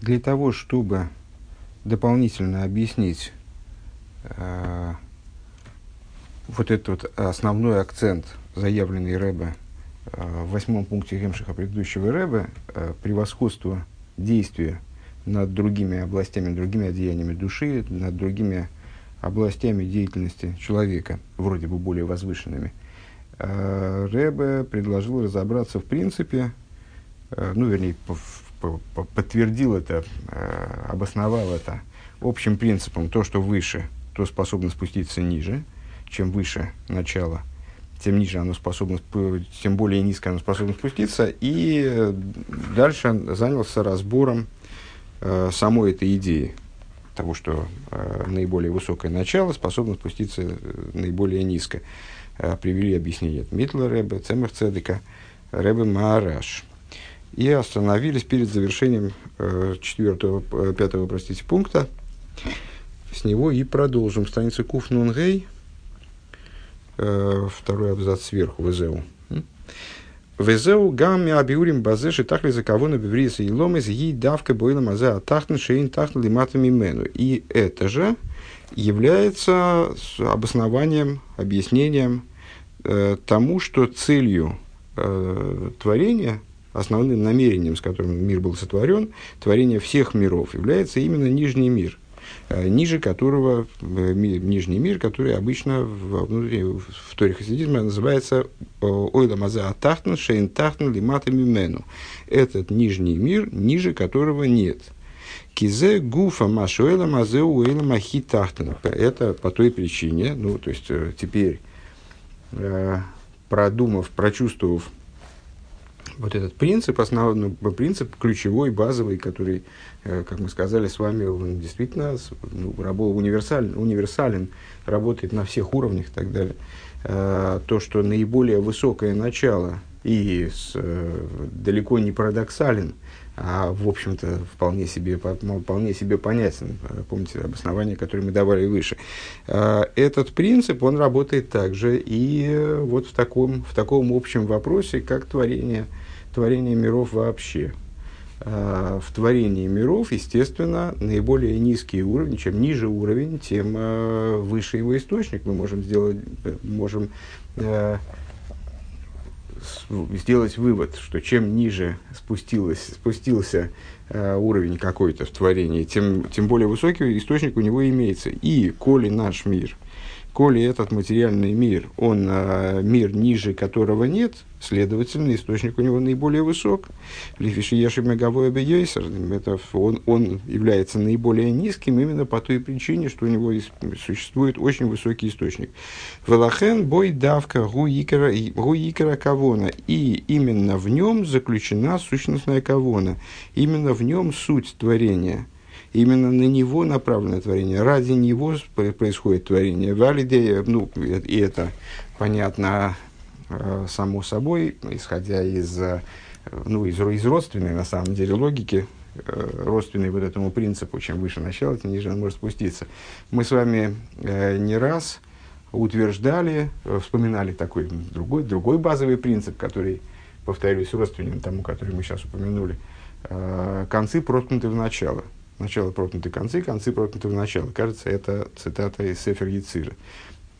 Для того, чтобы дополнительно объяснить э, вот этот вот основной акцент, заявленный Рэбе э, в восьмом пункте Гемшиха предыдущего Рэбе, э, превосходство действия над другими областями, другими одеяниями души, над другими областями деятельности человека, вроде бы более возвышенными, э, Рэбе предложил разобраться в принципе, э, ну, вернее, подтвердил это, э, обосновал это общим принципом, то, что выше, то способно спуститься ниже, чем выше начало, тем ниже оно способно, тем более низко оно способно спуститься, и дальше занялся разбором э, самой этой идеи, того, что э, наиболее высокое начало способно спуститься э, наиболее низко. Э, привели объяснение от Митла Рэбе, Цедека, Рэбе Маараш. И остановились перед завершением э, четвертого, э, пятого, простите, пункта. С него и продолжим. Страница Куф Нунгей, э, второй абзац сверху, ВЗУ. Везеу гамми абиурим базе шитахли за кого на бивриса и ломез и давка бойла мазе атахтн шейн тахтн лиматами мену. И это же является обоснованием, объяснением э, тому, что целью э, творения, основным намерением, с которым мир был сотворен, творение всех миров, является именно нижний мир – Э, ниже которого, э, нижний мир, который обычно в, внутри, в Торе хасидизма называется э, ойла маза атахтан шейн тахтан лимата мимену. Этот нижний мир, ниже которого нет. Кизе гуфа машуэла мазе уэла махи тахтана. Это по той причине, ну, то есть теперь, продумав, прочувствовав вот этот принцип, основной ну, принцип ключевой, базовый, который, э, как мы сказали с вами, он действительно ну, универсален, универсален, работает на всех уровнях и так далее. Э, то, что наиболее высокое начало и с, э, далеко не парадоксален, а, в общем-то, вполне себе, вполне себе понятен. Помните обоснование, которое мы давали выше. Этот принцип, он работает также и вот в таком, в таком общем вопросе, как творение – творения миров вообще. А, в творении миров, естественно, наиболее низкие уровни, чем ниже уровень, тем а, выше его источник. Мы можем сделать, можем а, сделать вывод, что чем ниже спустилось, спустился уровень какой-то в творении, тем, тем более высокий источник у него имеется. И коли наш мир – коли этот материальный мир, он мир ниже которого нет, следовательно, источник у него наиболее высок. Лифиши Еши Меговой это он, он является наиболее низким именно по той причине, что у него существует очень высокий источник. Велахен бой давка гуикера кавона. И именно в нем заключена сущностная кавона. Именно в нем суть творения – Именно на него направлено творение, ради него происходит творение. Валидея, ну, и это понятно само собой, исходя из, э, ну, из, из родственной, на самом деле, логики, э, родственной вот этому принципу, чем выше начало, тем ниже он может спуститься. Мы с вами не раз утверждали, вспоминали такой другой, другой базовый принцип, который, повторюсь, родственен тому, который мы сейчас упомянули, концы проткнуты в начало – Начало проткнуты концы, концы проткнуты в начало. Кажется, это цитата из Сефер Яцира.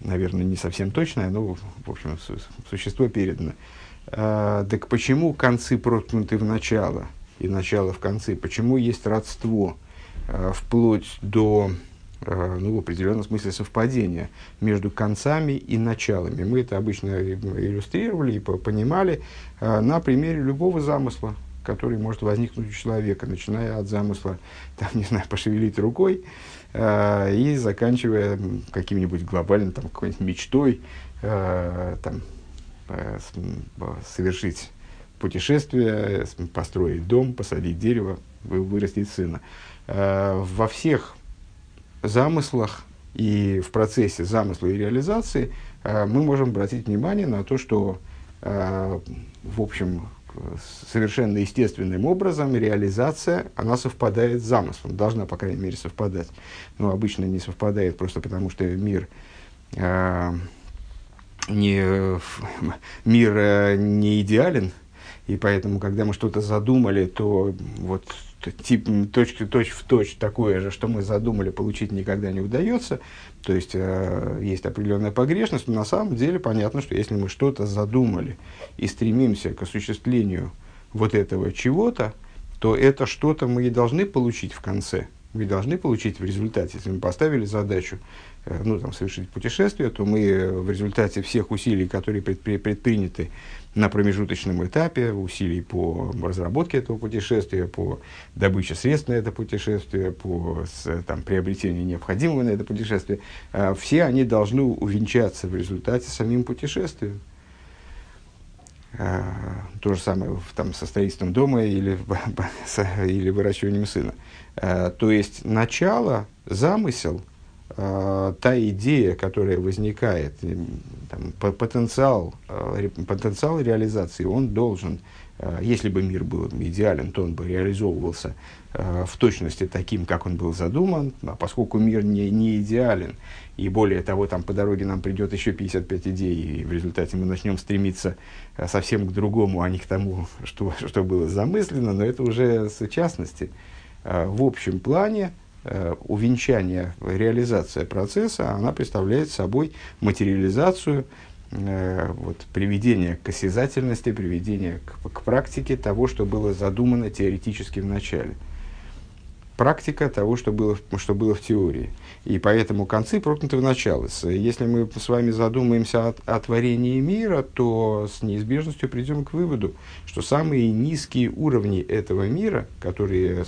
Наверное, не совсем точная, но, в общем, существо передано. А, так почему концы проткнуты в начало и начало в конце? Почему есть родство а, вплоть до а, ну, в определенном смысле совпадения между концами и началами. Мы это обычно иллюстрировали и понимали на примере любого замысла который может возникнуть у человека, начиная от замысла, там, не знаю, пошевелить рукой э, и заканчивая каким-нибудь глобальным, там, какой-нибудь мечтой, э, там, э, совершить путешествие, построить дом, посадить дерево, вырастить сына. Во всех замыслах и в процессе замысла и реализации мы можем обратить внимание на то, что, в общем, совершенно естественным образом реализация, она совпадает с замыслом, должна, по крайней мере, совпадать. Но обычно не совпадает просто потому, что мир, э, не, мир э, не идеален, и поэтому, когда мы что-то задумали, то вот тип, точь, точь в точь такое же, что мы задумали, получить никогда не удается. То есть э, есть определенная погрешность, но на самом деле понятно, что если мы что-то задумали и стремимся к осуществлению вот этого чего-то, то это что-то мы и должны получить в конце. Мы должны получить в результате, если мы поставили задачу э, ну, там, совершить путешествие, то мы в результате всех усилий, которые предприняты на промежуточном этапе усилий по разработке этого путешествия, по добыче средств на это путешествие, по там, приобретению необходимого на это путешествие, а, все они должны увенчаться в результате самим путешествием. А, то же самое там, со строительством дома или, или выращиванием сына. А, то есть начало, замысел – э, та идея, которая возникает, там, потенциал, э, потенциал реализации, он должен, э, если бы мир был идеален, то он бы реализовывался э, в точности таким, как он был задуман, а поскольку мир не, не идеален, и более того, там по дороге нам придет еще 55 идей, и в результате мы начнем стремиться э, совсем к другому, а не к тому, что, что было замыслено, но это уже с частности. Э, в общем плане, э, увенчание, реализация процесса, она представляет собой материализацию, э, вот, приведение к осязательности, приведение к, к практике того, что было задумано теоретически в начале. Практика того, что было, что было в теории. И поэтому концы прокнуты в начало. Если мы с вами задумаемся о, о творении мира, то с неизбежностью придем к выводу, что самые низкие уровни этого мира, которые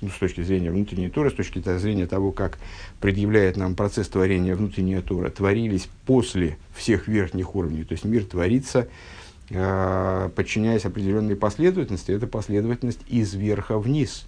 ну, с точки зрения внутренней Торы, с точки зрения того, как предъявляет нам процесс творения внутренняя Тора, творились после всех верхних уровней. То есть мир творится, э, подчиняясь определенной последовательности. Это последовательность из верха вниз.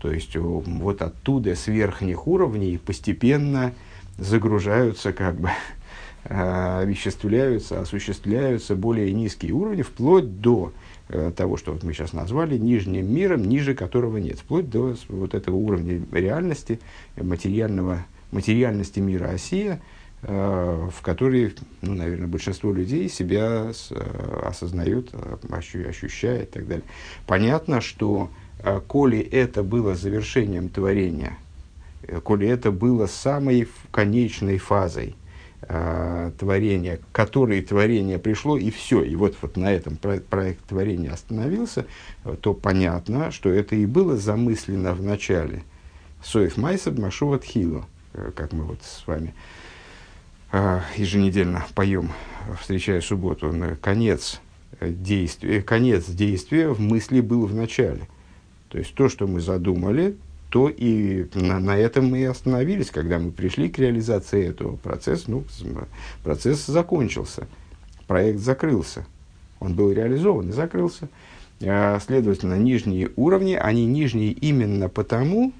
То есть вот оттуда, с верхних уровней, постепенно загружаются как бы э, овеществляются, осуществляются более низкие уровни, вплоть до Э, того, что вот мы сейчас назвали, нижним миром, ниже которого нет, вплоть до вот этого уровня реальности, материального, материальности мира Осия, э, в которой, ну, наверное, большинство людей себя э, осознают, ощу, ощущает и так далее. Понятно, что коли это было завершением творения, коли это было самой конечной фазой – э, творения, к которой творение пришло, и все. И вот, вот на этом проект, проект творения остановился, то понятно, что это и было замыслено в начале. Соев Майсад Машуват Хило, э, как мы вот с вами э, еженедельно поем, встречая субботу, на конец действия, конец действия в мысли был в начале. То есть то, что мы задумали, то и на, на этом мы и остановились, когда мы пришли к реализации этого процесса. Ну, процесс закончился, проект закрылся, он был реализован и закрылся. А, следовательно, нижние уровни, они нижние именно потому,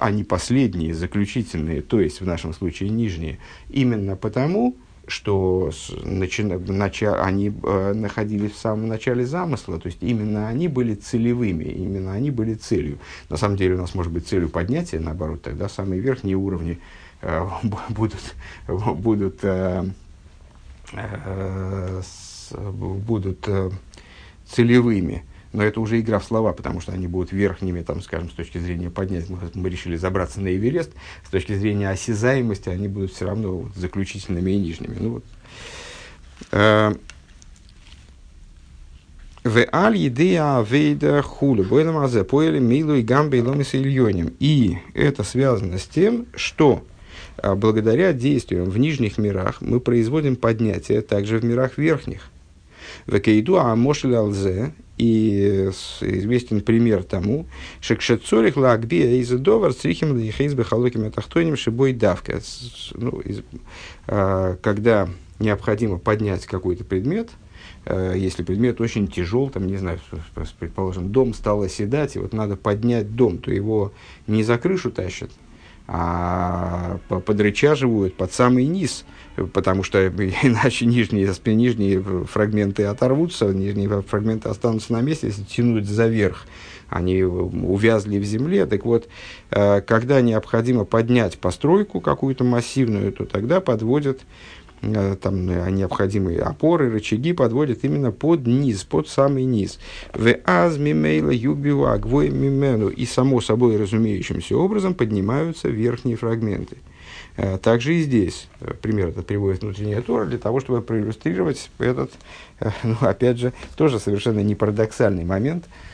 они последние, заключительные, то есть в нашем случае нижние, именно потому, что начи, нача, они э, находились в самом начале замысла, то есть именно они были целевыми, именно они были целью. На самом деле у нас может быть целью поднятия, наоборот, тогда самые верхние уровни э, будут, будут, э, э, с, будут э, целевыми но это уже игра в слова, потому что они будут верхними, там, скажем, с точки зрения поднять, мы, мы решили забраться на Эверест, с точки зрения осязаемости они будут все равно вот, заключительными и нижними. Ну, вот. Э, в аль едея вейда хули бойлем азе поели милу и гамбе и И это связано с тем, что а, благодаря действиям в нижних мирах мы производим поднятие также в мирах верхних. В кейду а мошель алзе и известен пример тому, шекшецорих лагбия из довар стрихим лихейс бехалоким атахтоним шибой давка. Ну, а, когда необходимо поднять какой-то предмет, а, если предмет очень тяжел, там, не знаю, предположим, дом стал оседать, и вот надо поднять дом, то его не за крышу тащат, а подрычаживают под самый низ, потому что иначе нижние, нижние фрагменты оторвутся, нижние фрагменты останутся на месте, если тянуть заверх. Они увязли в земле. Так вот, э, когда необходимо поднять постройку какую-то массивную, то тогда подводят там необходимые опоры, рычаги подводят именно под низ, под самый низ. В аз мимейла юбива агвой мимену. И само собой разумеющимся образом поднимаются верхние фрагменты. Также и здесь, пример этот приводит внутренняя Тора, для того, чтобы проиллюстрировать этот, ну, опять же, тоже совершенно не парадоксальный момент – Э,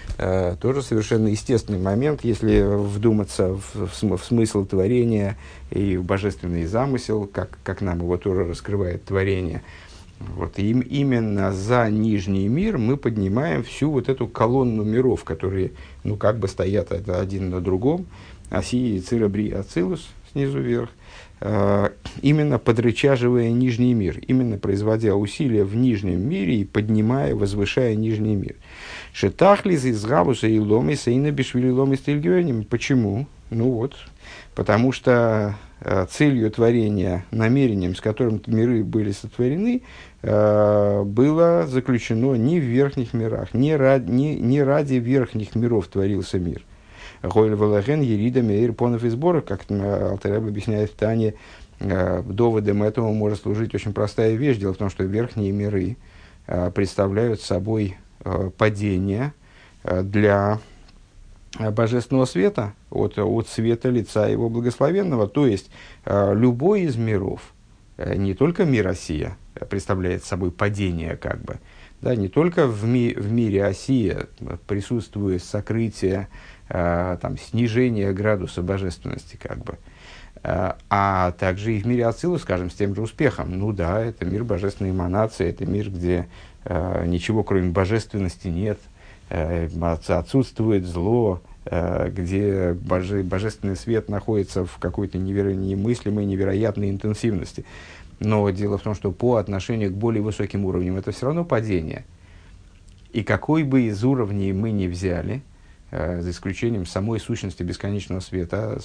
тоже совершенно естественный момент, если вдуматься в, в, в смысл творения и в божественный замысел, как, как нам его тоже раскрывает творение. Вот им, именно за нижний мир мы поднимаем всю вот эту колонну миров, которые, ну, как бы стоят один на другом. Оси, Цирабри, Ацилус снизу вверх. Э, именно подрычаживая нижний мир, именно производя усилия в нижнем мире и поднимая, возвышая нижний мир. Шетахлиз из Габуса и Ломиса и Набишвили Ломис Почему? Ну вот, потому что э, целью творения, намерением, с которым миры были сотворены, э, было заключено не в верхних мирах, не ради, не, не ради верхних миров творился мир. Гойль Валаген, Ерида, Мейр, Понов и Сборов, как Алтареб объясняет в Тане, э, доводом этому может служить очень простая вещь. Дело в том, что верхние миры э, представляют собой Э, падения э, для божественного света, от, от света лица его благословенного. То есть, э, любой из миров, не только мир Осия представляет собой падение, как бы, да, не только в, ми, в мире Осия присутствует сокрытие, там, снижение градуса божественности, как бы, а также и в мире Ацилу, скажем, с тем же успехом. Ну да, это мир божественной эманации, это мир, где Э, ничего кроме божественности нет, э, отсутствует зло, э, где боже, божественный свет находится в какой-то неверо, немыслимой, невероятной интенсивности. Но дело в том, что по отношению к более высоким уровням это все равно падение. И какой бы из уровней мы ни взяли, за исключением самой сущности бесконечного света,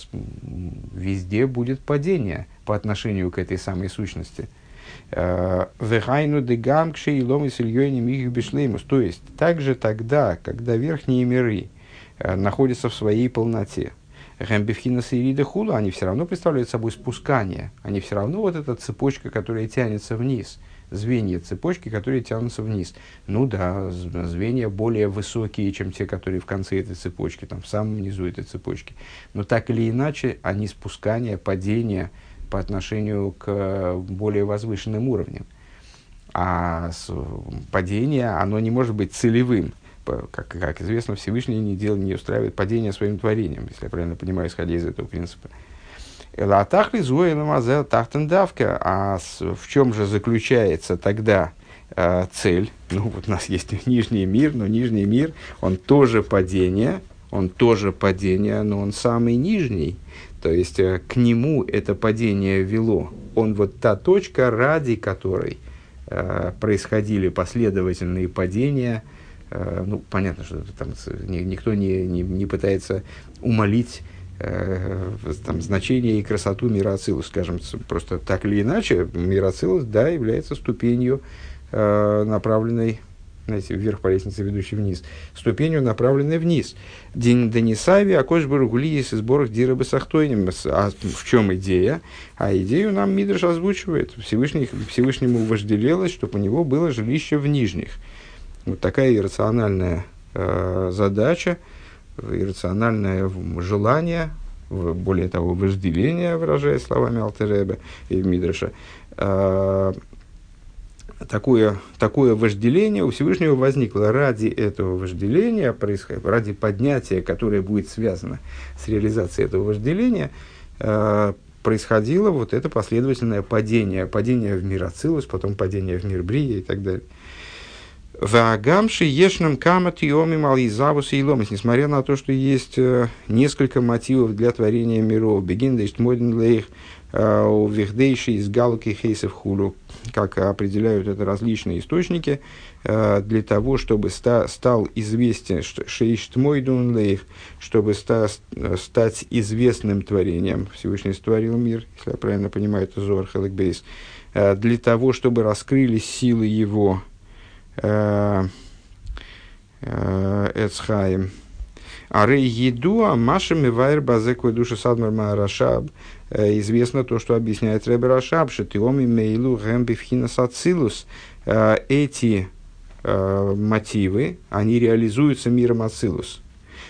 везде будет падение по отношению к этой самой сущности – Вехайну дегам кши и сильёйним их бешлеймус. То есть, также тогда, когда верхние миры э, находятся в своей полноте, Гэмбифхина Сирида Хула, они все равно представляют собой спускание. Они все равно вот эта цепочка, которая тянется вниз. Звенья цепочки, которые тянутся вниз. Ну да, звенья более высокие, чем те, которые в конце этой цепочки, там в самом низу этой цепочки. Но так или иначе, они спускания, падения, по отношению к более возвышенным уровням. А падение, оно не может быть целевым. Как, как известно, Всевышний не, дел, не устраивает падение своим творением, если я правильно понимаю, исходя из этого принципа. А в чем же заключается тогда э, цель? Ну, вот у нас есть нижний мир, но нижний мир, он тоже падение, он тоже падение, но он самый нижний. То есть э, к нему это падение вело. Он вот та точка, ради которой э, происходили последовательные падения. Э, ну, понятно, что там никто не, не, не пытается умолить э, там, значение и красоту мира Ацилус, скажем, просто так или иначе, мир Ацилус, да, является ступенью, э, направленной знаете, вверх по лестнице, ведущей вниз, ступенью, направленной вниз. День Денисави, Акош Баругули есть сборах Дира Сахтойним. А в чем идея? А идею нам Мидрш озвучивает. Всевышний, Всевышнему вожделелось, чтобы у него было жилище в нижних. Вот такая иррациональная э, задача, иррациональное желание, более того, вожделение, выражая словами Алтереба и Мидраша, э, такое, такое вожделение у Всевышнего возникло ради этого вожделения, ради поднятия, которое будет связано с реализацией этого вожделения, э, происходило вот это последовательное падение. Падение в мир Ацилус, потом падение в мир Брия и так далее. Ваагамши ешнам камат йоми мализавус и ломис. Несмотря на то, что есть э, несколько мотивов для творения миров. Бегин дейшт моден лейх у вихдейши из галки хейсов хулю, как определяют это различные источники, э, для того, чтобы ста, стал известен шейштмойдун лейх, чтобы ста, стать известным творением. Всевышний сотворил мир, если я правильно понимаю, это Зор Хеликбейс, э, для того, чтобы раскрылись силы его Эцхайм. А рей еду, а машами вайр базеквы души садмар рашаб. Э, известно то, что объясняет Ребе Рашаб, что тиоми мейлу гэмбифхина сацилус. Э, эти э, мотивы, они реализуются миром Ацилус.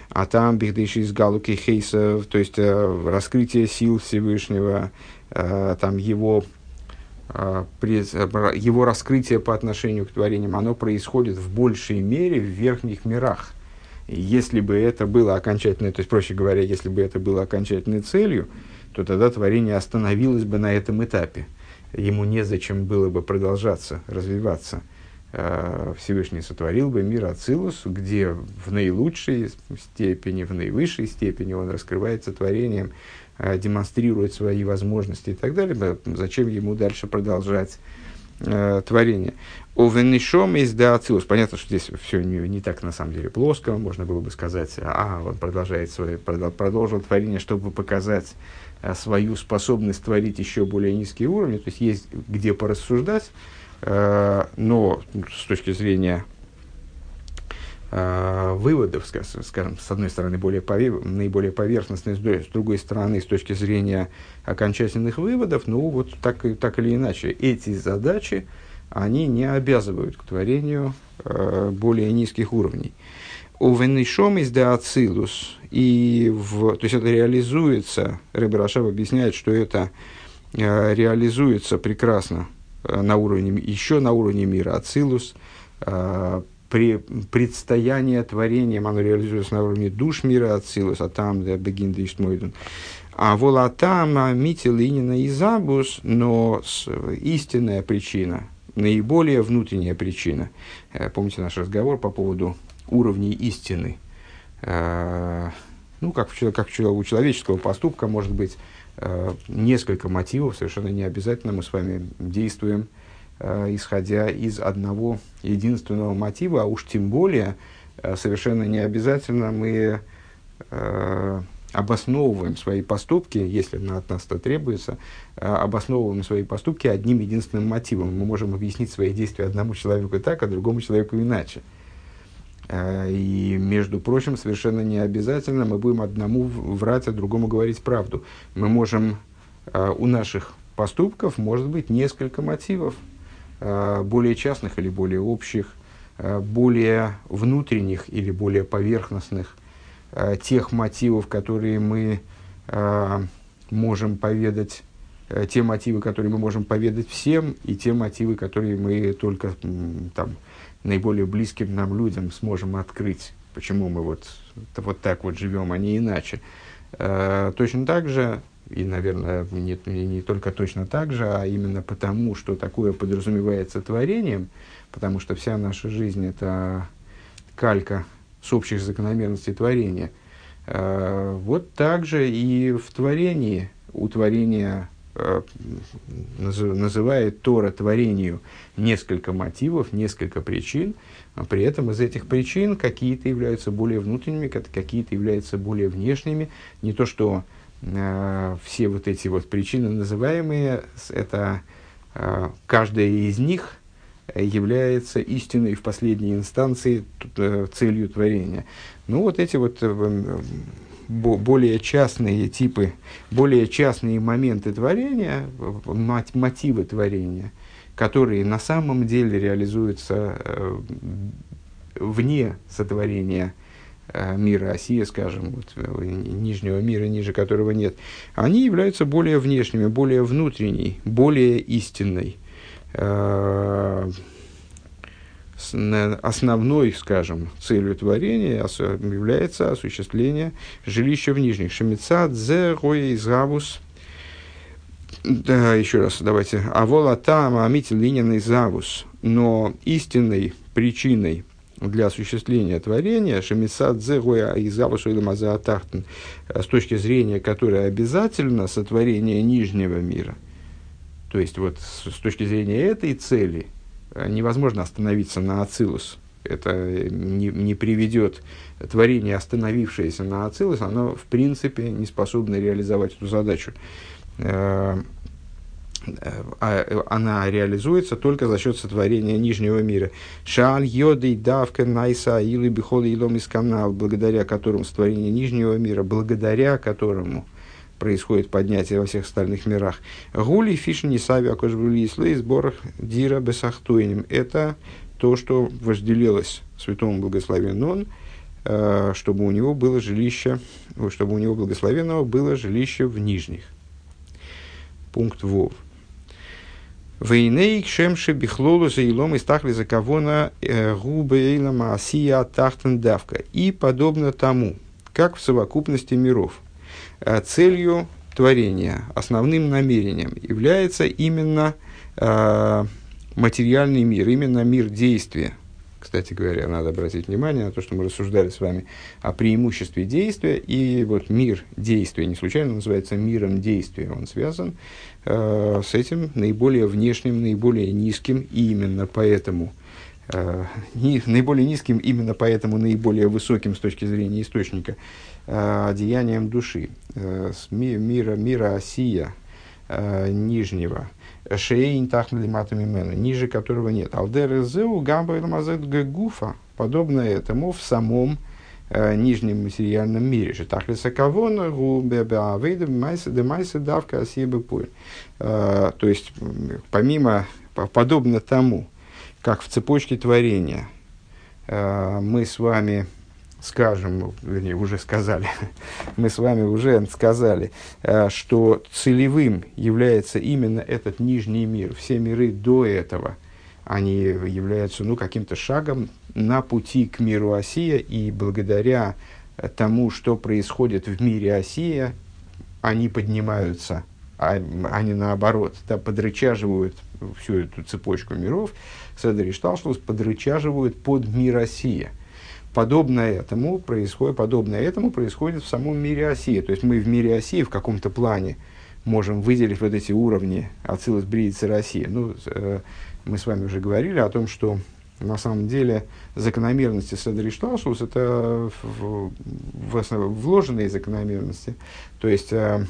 А там бихдейши из галуки хейсов, то есть раскрытие сил Всевышнего, там его его раскрытие по отношению к творениям, оно происходит в большей мере в верхних мирах. Если бы это было окончательной, то есть, проще говоря, если бы это было окончательной целью, то тогда творение остановилось бы на этом этапе. Ему незачем было бы продолжаться, развиваться. А, Всевышний сотворил бы мир Ацилус, где в наилучшей степени, в наивысшей степени он раскрывается творением, а, демонстрирует свои возможности и так далее. Зачем ему дальше продолжать э, творение. Овенишом из Ацилус. Понятно, что здесь все не, не так на самом деле плоско. Можно было бы сказать, а, он продолжает свое, продолжил творение, чтобы показать а, свою способность творить еще более низкие уровни. То есть есть где порассуждать, э, но с точки зрения э, выводов, скажем, с одной стороны, более пове- наиболее поверхностные, с другой стороны, с точки зрения окончательных выводов, ну вот так, так или иначе, эти задачи, они не обязывают к творению э, более низких уровней. У Венешом из Ацилус, и в, то есть это реализуется, Рэбер Рашаб объясняет, что это э, реализуется прекрасно э, на уровне, еще на уровне мира Ацилус, э, при предстоянии творением оно реализуется на уровне душ мира Ацилус, а там Бегин Иштмойден. А волатам Мити Линина и Забус, но с, истинная причина, наиболее внутренняя причина. Э, помните наш разговор по поводу уровней истины. Э, ну, как, как у человеческого поступка может быть э, несколько мотивов, совершенно не обязательно мы с вами действуем, исходя из одного единственного мотива, а уж тем более совершенно не обязательно мы обосновываем свои поступки, если от нас это требуется, обосновываем свои поступки одним единственным мотивом. Мы можем объяснить свои действия одному человеку так, а другому человеку иначе. И, между прочим, совершенно не обязательно мы будем одному врать, а другому говорить правду. Мы можем, у наших поступков может быть несколько мотивов, более частных или более общих, более внутренних или более поверхностных – э, тех мотивов, которые мы э, можем поведать, э, те мотивы, которые мы можем поведать всем, и те мотивы, которые мы только там, наиболее близким нам людям сможем открыть, почему мы вот, вот так вот живем, а не иначе. Э, точно так же, и, наверное, не, не только точно так же, а именно потому, что такое подразумевается творением, потому что вся наша жизнь – это калька с общих закономерностей творения. Э, вот так же и в творении, у творения э, называет Тора творению несколько мотивов, несколько причин, а при этом из этих причин какие-то являются более внутренними, какие-то являются более внешними. Не то, что э, все вот эти вот причины называемые, это э, каждая из них – является истиной в последней инстанции э, целью творения. Ну, вот эти вот э, более частные типы, более частные моменты творения, мотивы творения, которые на самом деле реализуются э, вне сотворения мира Осия, скажем, вот, нижнего мира, ниже которого нет, они являются более внешними, более внутренней, более истинной. Э, основной, скажем, целью творения является осуществление жилища в нижних. Шемица дзе завус. Да, еще раз, давайте. Авола там амити линейный завус. Но истинной причиной для осуществления творения шемисад зегоя и завусу или с точки зрения которой обязательно сотворение нижнего мира – то есть, вот с, с точки зрения этой цели э, невозможно остановиться на Ацилус. Это не, не приведет творение, остановившееся на Ацилус, оно в принципе не способно реализовать эту задачу. Э, а, она реализуется только за счет сотворения нижнего мира. Шаль йоды давка найса или бихол илом из канал, благодаря которому сотворение нижнего мира, благодаря которому происходит поднятие во всех остальных мирах. Гули фишни сави акошбрули и сборах дира бесахтуинем. Это то, что вожделелось святому благословенному э, чтобы у него было жилище, чтобы у него благословенного было жилище в нижних. Пункт Вов. Вейней кшемши бихлолу за илом из тахли за кавона э, губы эйлама асия тахтен давка. И подобно тому, как в совокупности миров, э, целью творения, основным намерением является именно э, материальный мир, именно мир действия. Кстати говоря, надо обратить внимание на то, что мы рассуждали с вами о преимуществе действия, и вот мир действия не случайно называется миром действия. Он связан э, с этим наиболее внешним, наиболее низким, и именно поэтому наиболее низким, именно поэтому наиболее высоким с точки зрения источника э, одеянием души, э, с ми, мира, мира осия э, нижнего, шейн тахмали матами ниже которого нет. Алдер зеу гуфа, подобно этому в самом э, нижнем материальном мире. Же тахлиса кавона майса давка. Э, то есть, помимо, подобно тому, как в цепочке творения. Э, мы с вами скажем, вернее, уже сказали, мы с вами уже сказали, э, что целевым является именно этот нижний мир. Все миры до этого, они являются ну, каким-то шагом на пути к миру Осия, и благодаря тому, что происходит в мире Осия, они поднимаются, а, они наоборот, да, подрычаживают всю эту цепочку миров, Седри Шталшлус подрычаживают под мир Осия – подобное этому происходит, подобное этому происходит в самом мире Осии. То есть мы в мире Осии в каком-то плане можем выделить вот эти уровни Ацилус, Брииц и Россия. Ну, э, мы с вами уже говорили о том, что на самом деле закономерности Седри Шталшус это в, в основ, вложенные закономерности. То есть, э,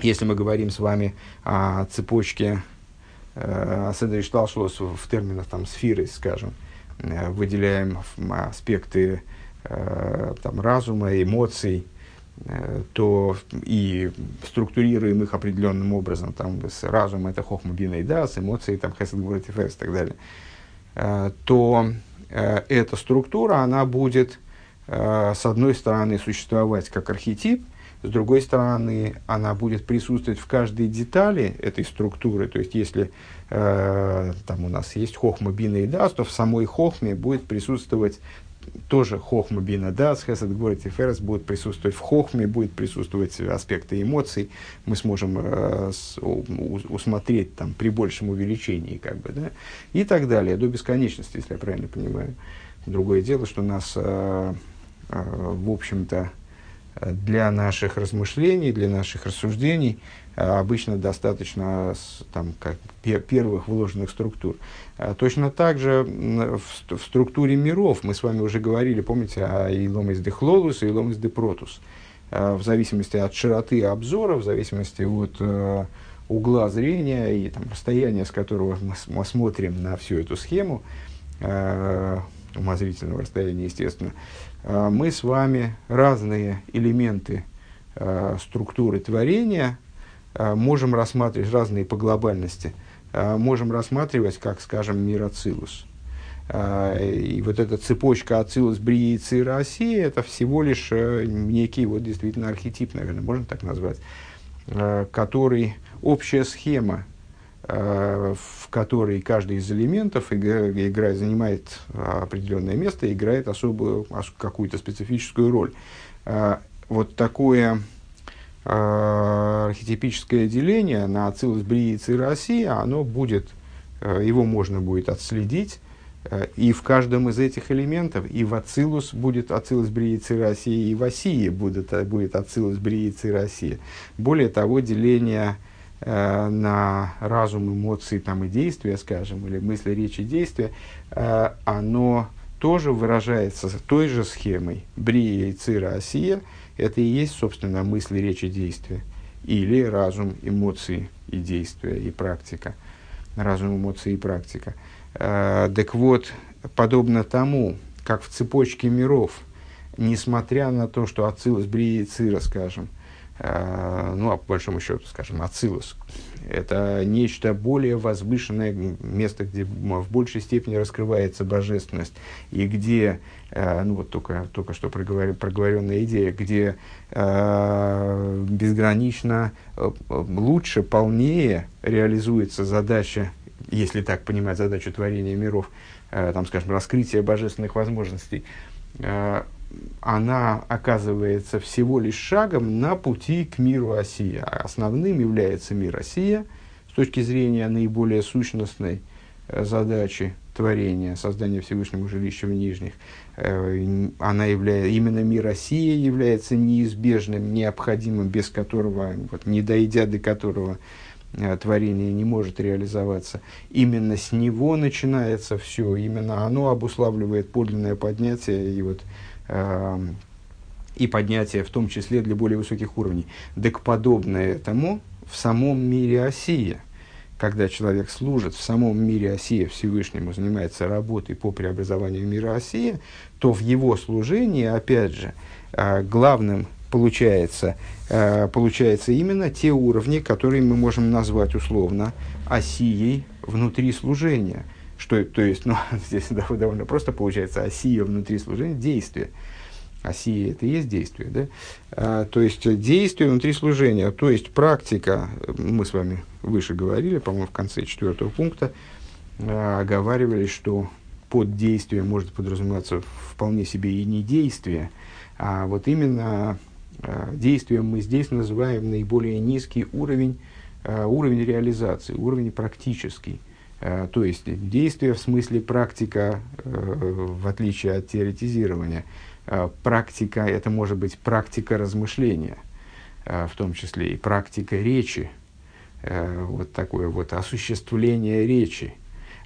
если мы говорим с вами о цепочке Седри Шталшус в терминах там, сферы, скажем, Э, выделяем аспекты э, там, разума, эмоций, э, то и структурируем их определенным образом. Там, с разум это хохма бина и да, с эмоцией там хесед и фэс и так далее. То эта структура, она будет с одной стороны существовать как архетип, с другой стороны, она будет присутствовать в каждой детали этой структуры. То есть, если э, там у нас есть хохма, бина и дас, то в самой хохме будет присутствовать тоже хохма, бина, дас, хесед, говорит и ферес будет присутствовать в хохме, будет присутствовать аспекты эмоций. Мы сможем э, с, у, усмотреть там при большем увеличении, как бы, да, и так далее, до бесконечности, если я правильно понимаю. Другое дело, что нас, э, э, в общем-то, для наших размышлений, для наших рассуждений э, обычно достаточно там, как, первых вложенных структур. А точно так же в, структуре миров мы с вами уже говорили, помните, о Илом из Дехлолус и Илом из Депротус. Э, в зависимости от широты обзора, в зависимости от э, угла зрения и там, расстояния, с которого мы, смотрим на всю эту схему, умозрительного расстояния, естественно, мы с вами разные элементы а, структуры творения а, можем рассматривать, разные по глобальности, можем рассматривать, как, скажем, мир Ацилус. И вот эта цепочка Ацилус, Брии, Цира, Россия, это всего лишь э, некий вот действительно архетип, наверное, можно так назвать, который общая схема в которой каждый из элементов играет, занимает определенное место, играет особую, какую-то специфическую роль. Э, вот такое э, архетипическое деление на Ацилус, Брииц и Россия, оно будет, его можно будет отследить, и в каждом из этих элементов, и в Ацилус будет Ацилус, и Россия, и в Осии будет, будет Ацилус, и Россия. Более того, деление Э, на разум, эмоции там, и действия, скажем, или мысли, речи, действия, э, оно тоже выражается той же схемой. Брия и Цира Осия – это и есть, собственно, мысли, речи, действия. или разум, эмоции и действия, и практика. Разум, эмоции и практика. Э, так вот, подобно тому, как в цепочке миров, несмотря на то, что Ацилус, Брия и Цира, скажем, ну, а по большому счету, скажем, Ацилус, это нечто более возвышенное место, где в большей степени раскрывается божественность, и где, э, ну вот только, только что проговор, проговоренная идея, где э, безгранично э, лучше, полнее реализуется задача, если так понимать задачу творения миров, э, там, скажем, раскрытия божественных возможностей, э, она оказывается всего лишь шагом на пути к миру Осия. А основным является мир Осия с точки зрения наиболее сущностной э, задачи творения, создания Всевышнего жилища в Нижних. Э, она является, именно мир Россия является неизбежным, необходимым, без которого, вот, не дойдя до которого э, творение не может реализоваться. Именно с него начинается все, именно оно обуславливает подлинное поднятие и вот и поднятие, в том числе для более высоких уровней. Так подобное этому в самом мире Осия, когда человек служит в самом мире Осия Всевышнему, занимается работой по преобразованию мира Осия, то в его служении, опять же, э, главным получается, э, получается именно те уровни, которые мы можем назвать условно Осией внутри служения – что, то есть, ну, здесь довольно просто получается, осия внутри служения – действие. Осия – это и есть действие, да? А, то есть, действие внутри служения, то есть, практика, мы с вами выше говорили, по-моему, в конце четвертого пункта, а, оговаривали, что под действием может подразумеваться вполне себе и не действие, а вот именно действием мы здесь называем наиболее низкий уровень, уровень реализации, уровень практический. Э, то есть действие в смысле практика, э, в отличие от теоретизирования. Э, практика – это может быть практика размышления, в том числе и практика речи, вот такое вот осуществление речи.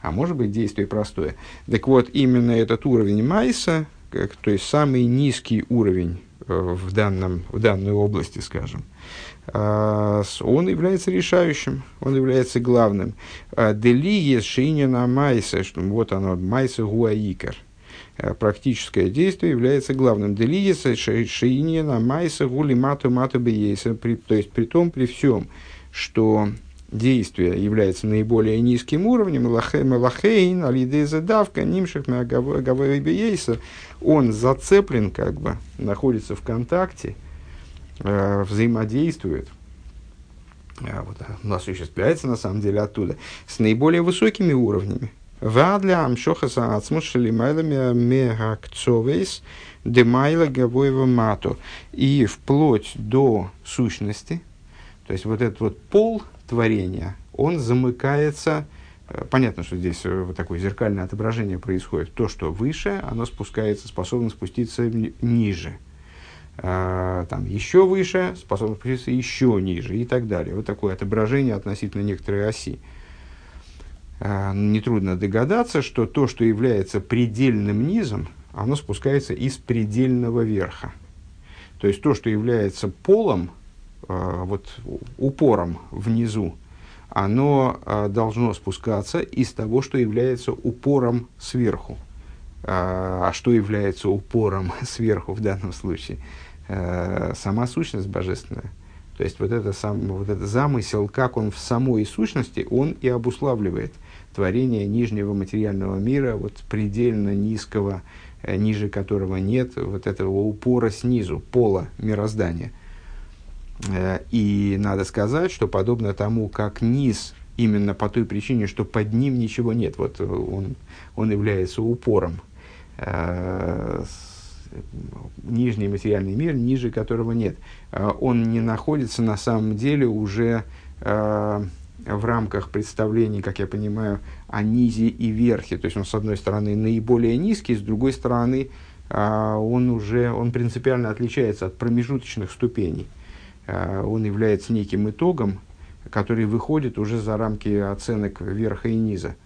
А может быть действие простое. Так вот, именно этот уровень Майса, то есть самый низкий уровень в, данном, в данной области, скажем, он является решающим, он является главным. А, Дели есть шинина майса, что вот оно, майса гуаикар. А, практическое действие является главным. Дели есть шинина майса гули мату мату бейса. То есть при том, при всем, что действие является наиболее низким уровнем, лахейн, алидеза давка, нимших он зацеплен, как бы, находится в контакте – э, взаимодействует, э, вот, он осуществляется на самом деле оттуда, с наиболее высокими уровнями. Вадля амшохаса ацмушали майлами мегакцовейс демайла. И вплоть до сущности, то есть вот этот вот пол творения, он замыкается, э, понятно, что здесь э, вот такое зеркальное отображение происходит, то, что выше, оно спускается, способно спуститься ниже – там еще выше, способность спуститься еще ниже и так далее. Вот такое отображение относительно некоторой оси. А, нетрудно догадаться, что то, что является предельным низом, оно спускается из предельного верха. То есть то, что является полом, а, вот упором внизу, оно должно спускаться из того, что является упором сверху. А что является упором сверху в данном случае? Э, сама сущность божественная. То есть вот, это сам, вот этот замысел, как он в самой сущности, он и обуславливает творение нижнего материального мира, вот предельно низкого, э, ниже которого нет вот этого упора снизу, пола мироздания. Э, и надо сказать, что подобно тому, как низ именно по той причине, что под ним ничего нет, вот он, он является упором, нижний материальный мир, ниже которого нет. А, он не находится на самом деле уже а, в рамках представлений, как я понимаю, о низе и верхе. То есть он, с одной стороны, наиболее низкий, с другой стороны, а, он уже он принципиально отличается от промежуточных ступеней. Он является неким итогом, который выходит уже за рамки оценок верха и низа.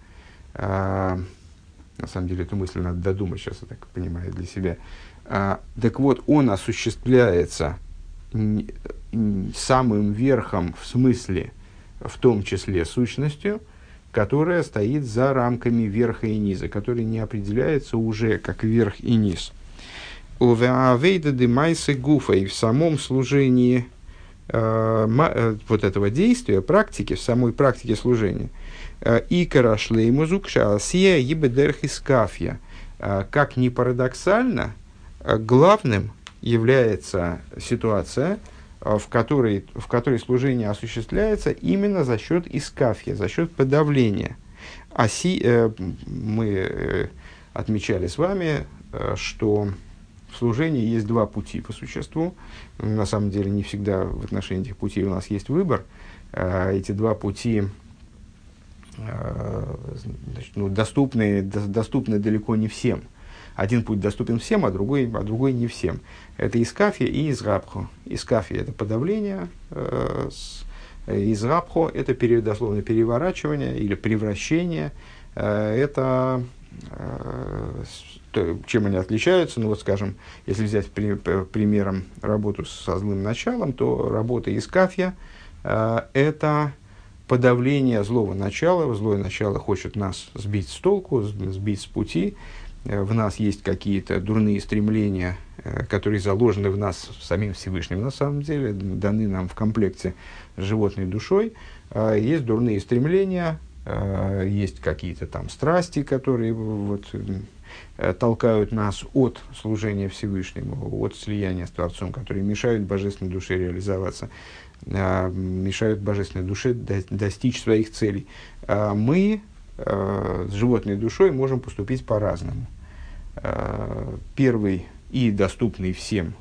На самом деле, эту мысль надо додумать сейчас, я так понимаю, для себя. А, так вот, он осуществляется самым верхом в смысле, в том числе сущностью, которая стоит за рамками верха и низа, который не определяется уже как верх и низ. У Веавейда Демайсы Гуфа и в самом служении э, э, вот этого действия, практики, в самой практике служения, э, и карашлеймузук шаасия ебедерхискафья. Э, как ни парадоксально, главным является ситуация, в которой, в которой служение осуществляется именно за счет искафья, за счет подавления. Оси, э, мы э, отмечали с вами, э, что в служении есть два пути по существу. На самом деле не всегда в отношении этих путей у нас есть выбор. А, эти два пути а, значит, ну, доступны, доступны далеко не всем. Один путь доступен всем, а другой, а другой не всем. Это искафия и израбхо. Искафия – это подавление, э, израбхо – это пере, дословно переворачивание или превращение. Э, это э, чем они отличаются? Ну вот, скажем, если взять при, примером работу со злым началом, то работа из кафья э, это подавление злого начала. Злое начало хочет нас сбить с толку, сбить с пути. Э, в нас есть какие-то дурные стремления, э, которые заложены в нас самим Всевышним, на самом деле, даны нам в комплекте с животной душой. Э, есть дурные стремления, э, есть какие-то там страсти, которые вот, толкают нас от служения Всевышнему, от слияния с Творцом, которые мешают божественной душе реализоваться, мешают божественной душе достичь своих целей. А мы э, с животной душой можем поступить по-разному. Первый и доступный всем,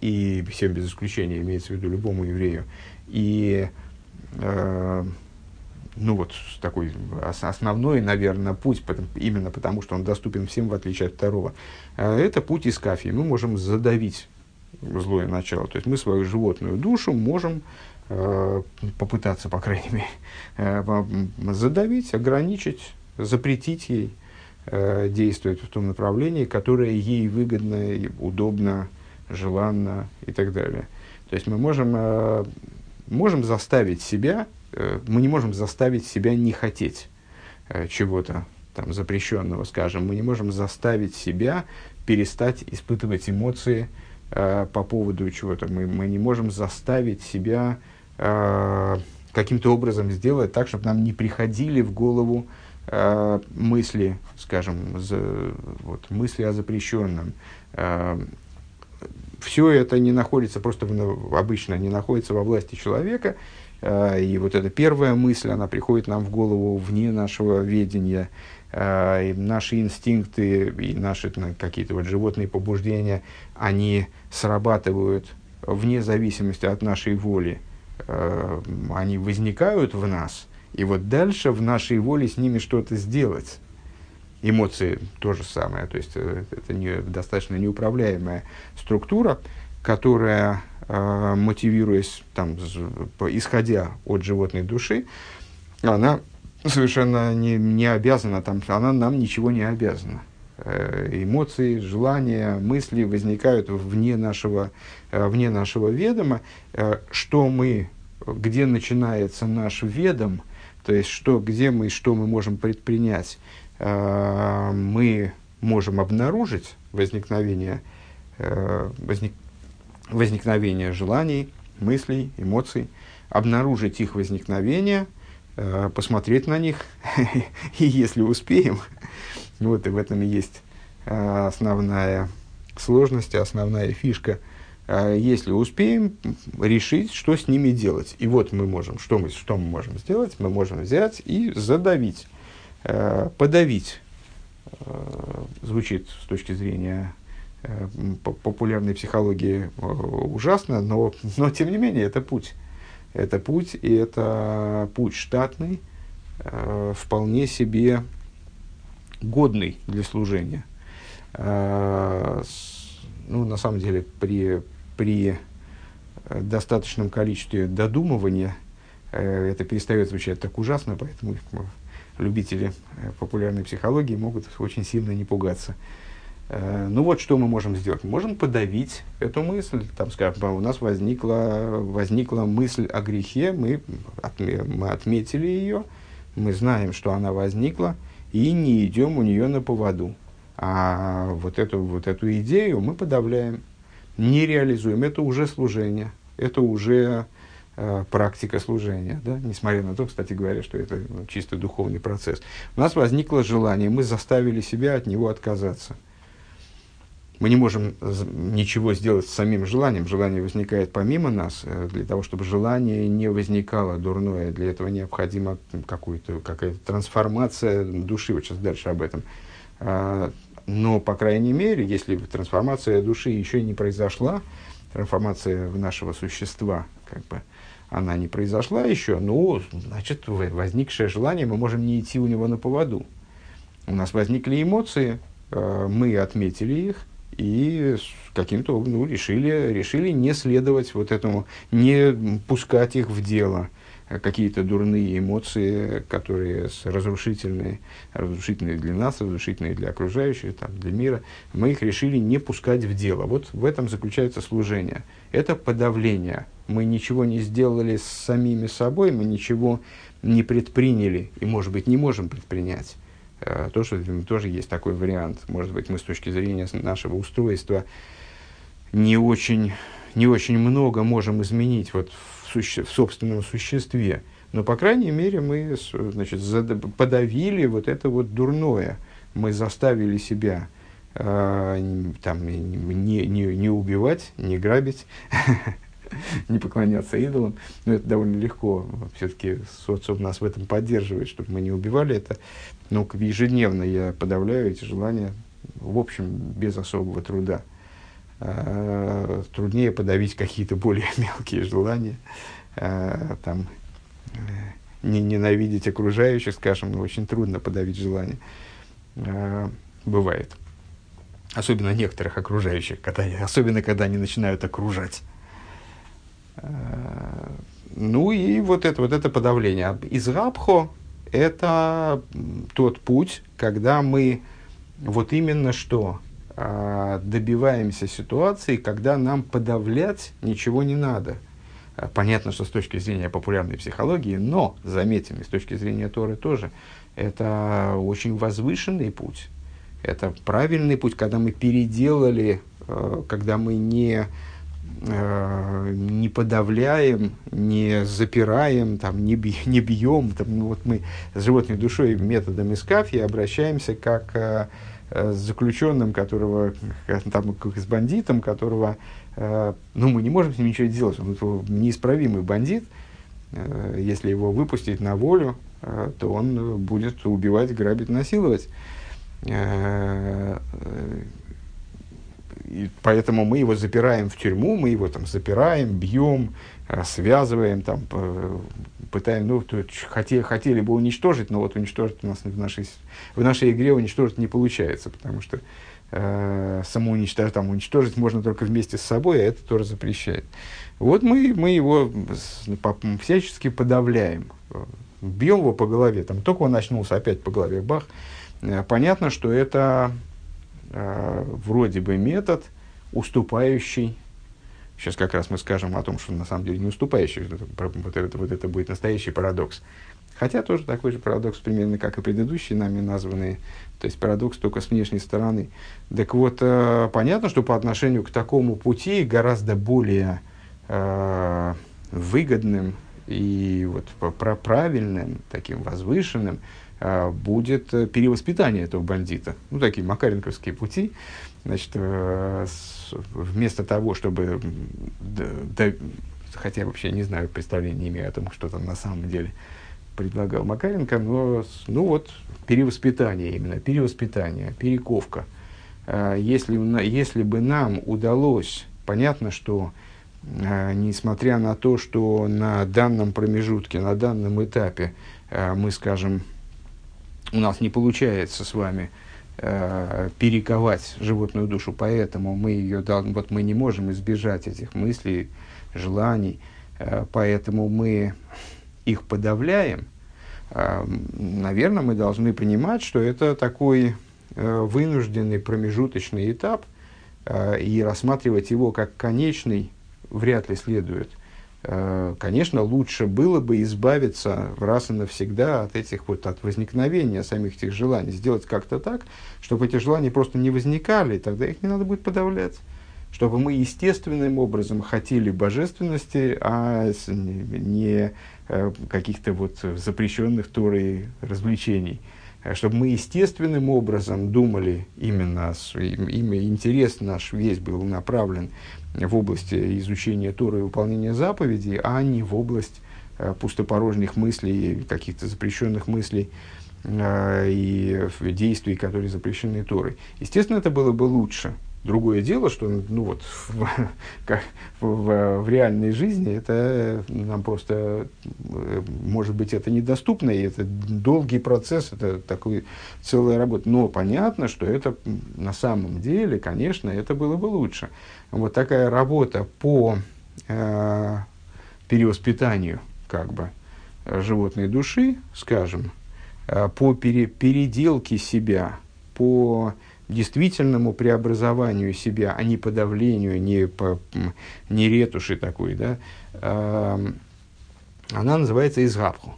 и всем без исключения, имеется в виду любому еврею, и ну вот такой основной, наверное, путь, именно потому что он доступен всем, в отличие от второго, это путь из кафии. Мы можем задавить злое начало. То есть мы свою животную душу можем э, попытаться, по крайней мере, э, задавить, ограничить, запретить ей э, действовать в том направлении, которое ей выгодно, удобно, желанно и так далее. То есть мы можем, э, можем заставить себя Э, мы не можем заставить себя не хотеть э, чего-то там запрещенного, скажем, мы не можем заставить себя перестать испытывать эмоции э, по поводу чего-то. Мы, мы не можем заставить себя э, каким-то образом сделать так, чтобы нам не приходили в голову э, мысли, скажем, за, вот, мысли о запрещенном. Э, все это не находится просто в, обычно не находится во власти человека, Э, и вот эта первая мысль, она приходит нам в голову вне нашего ведения. Э, и наши инстинкты и наши ну, какие-то вот животные побуждения, они срабатывают вне зависимости от нашей воли. Э, они возникают в нас, и вот дальше в нашей воле с ними что-то сделать. Эмоции то же самое, то есть это не, достаточно неуправляемая структура, которая э, мотивируясь, там, исходя от животной души, она совершенно не, не обязана, там, она нам ничего не обязана. Э, эмоции, желания, мысли возникают вне нашего, э, вне нашего ведома. Э, что мы, где начинается наш ведом, то есть что, где мы, что мы можем предпринять, э, мы можем обнаружить возникновение, э, возник, возникновение желаний, мыслей, эмоций, обнаружить их возникновение, э, посмотреть на них, и если успеем, вот и в этом и есть основная сложность, основная фишка, если успеем решить, что с ними делать. И вот мы можем, что мы, что мы можем сделать? Мы можем взять и задавить, подавить. Звучит с точки зрения Э, популярной психологии э, ужасно, но, но тем не менее это путь. Это путь, и это путь штатный, э, вполне себе годный для служения. ну, на самом деле, при, при достаточном количестве додумывания это перестает звучать так ужасно, поэтому любители популярной психологии могут очень сильно не пугаться. Э, ну вот что мы можем сделать? Можем подавить эту мысль. Там, скажем, у нас возникла, возникла мысль о грехе, мы, мы отметили ее, мы знаем, что она возникла, и не идем у нее на поводу. А вот эту, вот эту идею мы подавляем, не реализуем. Это уже служение, это уже э, практика служения. Да? Несмотря на то, кстати говоря, что это ну, чисто духовный процесс. У нас возникло желание, мы заставили себя от него отказаться. Мы не можем ничего сделать с самим желанием. Желание возникает помимо нас. Э, для того, чтобы желание не возникало дурное, для этого необходима какая-то трансформация души. Вот сейчас дальше об этом. Но, по крайней мере, если трансформация души еще не произошла, трансформация нашего существа, как бы, она не произошла еще, ну, значит, возникшее желание, мы можем не идти у него на поводу. У нас возникли эмоции, э, мы отметили их, и каким-то ну, решили, решили не следовать вот этому, не пускать их в дело, какие-то дурные эмоции, которые разрушительные, разрушительные для нас, разрушительные для окружающих, там, для мира, мы их решили не пускать в дело. Вот в этом заключается служение. Это подавление. Мы ничего не сделали с самими собой, мы ничего не предприняли и, может быть, не можем предпринять Э, то, что тоже есть такой вариант. Может быть, мы с точки зрения нашего устройства не очень, не очень много можем изменить вот в, суще, в собственном существе. Но, по крайней мере, мы значит, подавили вот это вот дурное. Мы заставили себя э, там, не, не, не убивать, не грабить, не поклоняться идолам. Но это довольно легко. Все-таки социум нас в этом поддерживает, чтобы мы не убивали это. Но ежедневно я подавляю эти желания, в общем, без особого труда. А, труднее подавить какие-то более мелкие желания. А, там, э, не ненавидеть окружающих, скажем, очень трудно подавить желание. Бывает. Особенно некоторых окружающих, когда, особенно когда они начинают окружать. Э, ну и вот это, вот это подавление. Из Рабхо это тот путь, когда мы вот именно что э, добиваемся ситуации, когда нам подавлять ничего не надо. Э, понятно, что с точки зрения популярной психологии, но, заметим, с точки зрения Торы тоже, это очень возвышенный путь. Это правильный путь, когда мы переделали, когда мы не не подавляем, не запираем, там, не, би, не бьем. Там, ну, вот мы с животной душой методом искафьи обращаемся как с заключенным, которого, там, как с бандитом, которого, э, ну, мы не можем с ним ничего делать, он неисправимый бандит. Э, если его выпустить на волю, э, то он будет убивать, грабить, насиловать. Э, и поэтому мы его запираем в тюрьму, мы его там запираем, бьем, э, связываем, там, пытаем, ну, то, хотели, хотели бы уничтожить, но вот уничтожить у нас в нашей, в нашей игре уничтожить не получается, потому что э, самоуничтожить, там, уничтожить можно только вместе с собой, а это тоже запрещает. Вот мы, мы его всячески подавляем, бьем его по голове, там, только он очнулся, опять по голове, бах. Э, понятно, что это э, вроде бы метод, уступающий. Сейчас как раз мы скажем о том, что на самом деле не уступающий. Вот это, вот это будет настоящий парадокс. Хотя тоже такой же парадокс, примерно как и предыдущие нами названные. То есть парадокс только с внешней стороны. Так вот, э, понятно, что по отношению к такому пути гораздо более э, выгодным и вот правильным, таким возвышенным а, будет э, перевоспитание этого бандита. Ну, такие макаренковские пути. Значит, э, вместо того, чтобы, да, хотя вообще не знаю, представления не имею о том, что там на самом деле предлагал Макаренко, но, ну вот, перевоспитание именно, перевоспитание, перековка. А, если, если бы нам удалось, понятно, что а, несмотря на то, что на данном промежутке, на данном этапе мы, скажем, у нас не получается с вами э, перековать животную душу, поэтому мы ее вот мы не можем избежать этих мыслей, желаний, э, поэтому мы их подавляем. Э, наверное, мы должны понимать, что это такой вынужденный промежуточный этап, и рассматривать его как конечный вряд ли следует – Э, конечно, лучше было бы избавиться раз и навсегда от этих вот, от возникновения самих этих желаний, сделать как-то так, чтобы эти желания просто не возникали, тогда их не надо будет подавлять. Чтобы мы естественным образом хотели божественности, а не э, каких-то вот запрещенных Торой развлечений. Э, чтобы мы естественным образом думали именно, именно интерес наш весь был направлен в области изучения Торы и выполнения заповедей, а не в область э, пустопорожних мыслей, каких-то запрещенных мыслей э, и действий, которые запрещены Торой. Естественно, это было бы лучше. Другое дело, что ну вот, в, как, в, в реальной жизни это нам просто, э, может быть, это недоступно, и это долгий процесс, это такой целая работа. Но понятно, что это на самом деле, конечно, это было бы лучше. Вот такая работа по э, перевоспитанию, как бы, животной души, скажем, э, по пере, переделке себя, по действительному преобразованию себя, а не подавлению, не, по, не ретуши такой, да, э, она называется изгабху.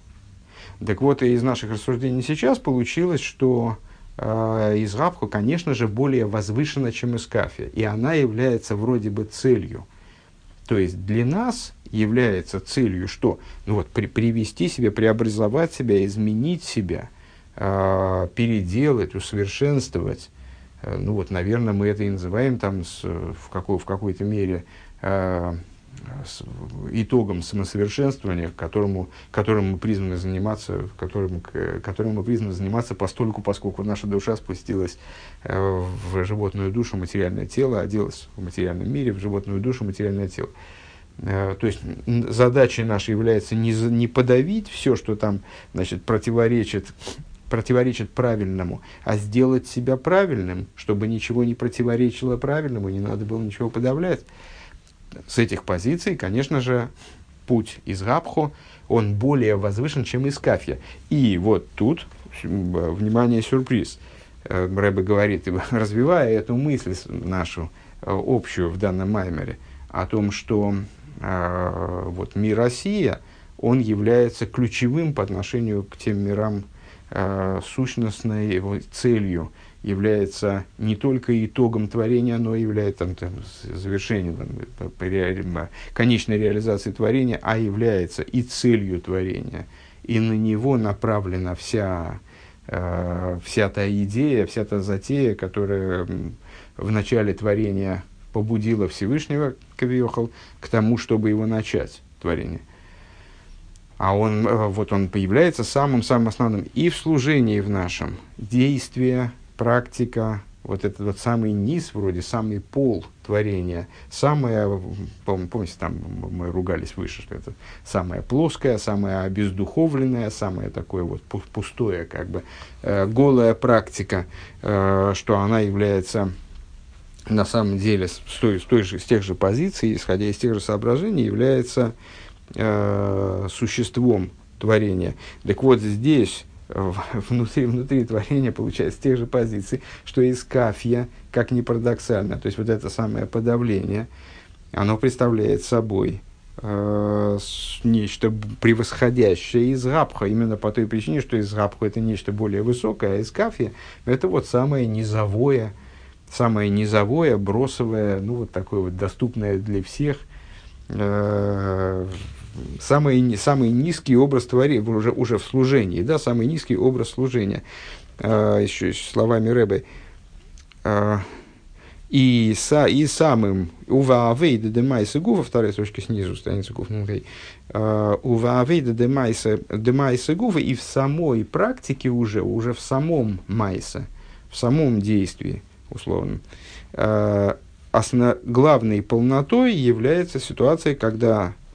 Так вот, из наших рассуждений сейчас получилось, что э, изгабху, конечно же, более возвышена, чем искафия, и она является вроде бы целью. То есть для нас является целью что? Ну вот, при, привести себя, преобразовать себя, изменить себя, э, переделать, усовершенствовать, ну вот, наверное, мы это и называем там с, в, какой, в какой-то мере э, с, итогом самосовершенствования, которому, которым мы призваны заниматься, которым, которым мы призваны заниматься постольку, поскольку наша душа спустилась э, в животную душу материальное тело, оделась в материальном мире в животную душу материальное тело. Э, то есть задачей нашей является не, не подавить все, что там значит, противоречит противоречит правильному, а сделать себя правильным, чтобы ничего не противоречило правильному, не надо было ничего подавлять. С этих позиций, конечно же, путь из Габху, он более возвышен, чем из Кафья. И вот тут, внимание, сюрприз. Э, Рэбе говорит, развивая эту мысль нашу э, общую в данном маймере, о том, что э, вот мир Россия, он является ключевым по отношению к тем мирам, э, сущностной его целью является не только итогом творения, но и является там, там, завершением, там, ре, конечной реализацией творения, а является и целью творения. И на него направлена вся, э, вся та идея, вся та затея, которая в начале творения побудила Всевышнего, Кавиохал, к тому, чтобы его начать, творение – а он, э, вот он появляется самым-самым основным и в служении в нашем. Действие, практика, вот этот вот самый низ, вроде самый пол творения, самое, помните, там мы ругались выше, что это самое плоское, самое обездуховленное, самое такое вот пустое, как бы, э, голая практика, э, что она является на самом деле с, той, с, той же, с тех же позиций, исходя из тех же соображений, является существом творения. Так вот здесь, внутри, внутри творения, получается, тех же позиций, что из кафья, как ни парадоксально. То есть вот это самое подавление, оно представляет собой э, нечто превосходящее из габха, именно по той причине, что из габха это нечто более высокое, а из кафья это вот самое низовое, самое низовое, бросовое, ну вот такое вот доступное для всех э, самый, самый низкий образ творения, уже, уже в служении, да, самый низкий образ служения. А, еще словами Рэбе. А, и, са, и самым уваавейда демайса гува, вторая строчка снизу, страница гуф а, уваавейда демайса, гува, и в самой практике уже, уже в самом майса, в самом действии, условно, а, основ, главной полнотой является ситуация, когда э,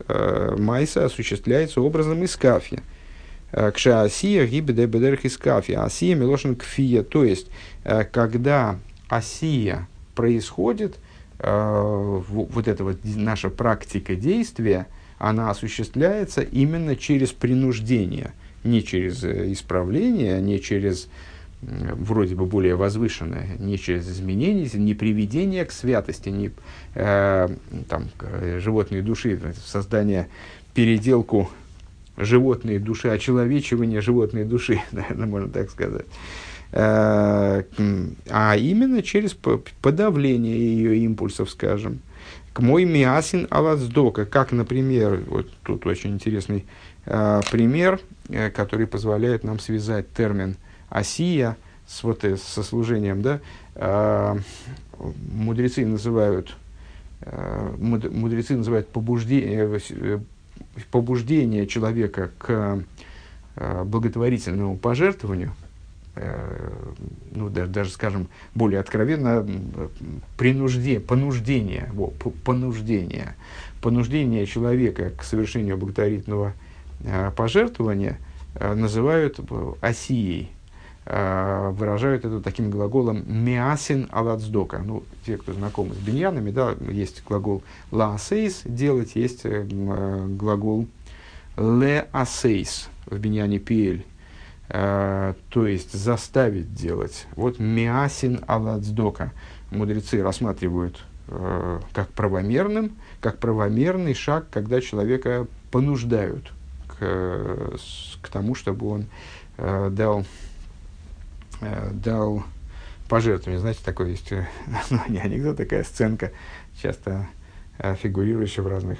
майса осуществляется образом из кафи. Э, Кша асия гибеде бедерх из кафи. Асия милошин кфия. То есть, э, когда асия происходит, э, вот эта вот наша практика действия, она осуществляется именно через принуждение, не через исправление, не через вроде бы более возвышенное, не через изменение, не приведение к святости, не э, там, животной души, создание, переделку животной души, очеловечивание животной души, наверное, можно так сказать. Э, а именно через подавление ее импульсов, скажем. К мой миасин алацдока, как, например, вот тут очень интересный э, пример, э, который позволяет нам связать термин осия с, вот, э, со служением, да, э, мудрецы называют, э, мудрецы называют побуждение, э, побуждение человека к э, благотворительному пожертвованию, э, ну, даже, даже, скажем, более откровенно, принуждение, понуждение, во, понуждение, понуждение человека к совершению благотворительного э, пожертвования называют осией, выражают это таким глаголом «миасин алацдока». Ну, те, кто знакомы с биньянами, да, есть глагол «лаасейс» – «делать», есть глагол «леасейс» в биньяне «пиэль», Э, то есть заставить делать. Вот миасин алацдока мудрецы рассматривают э, как правомерным, как правомерный шаг, когда человека понуждают к, к тому, чтобы он э, дал, э, дал пожертвование. Знаете, такой есть ну, не анекдот, такая сценка, часто э, фигурирующая в разных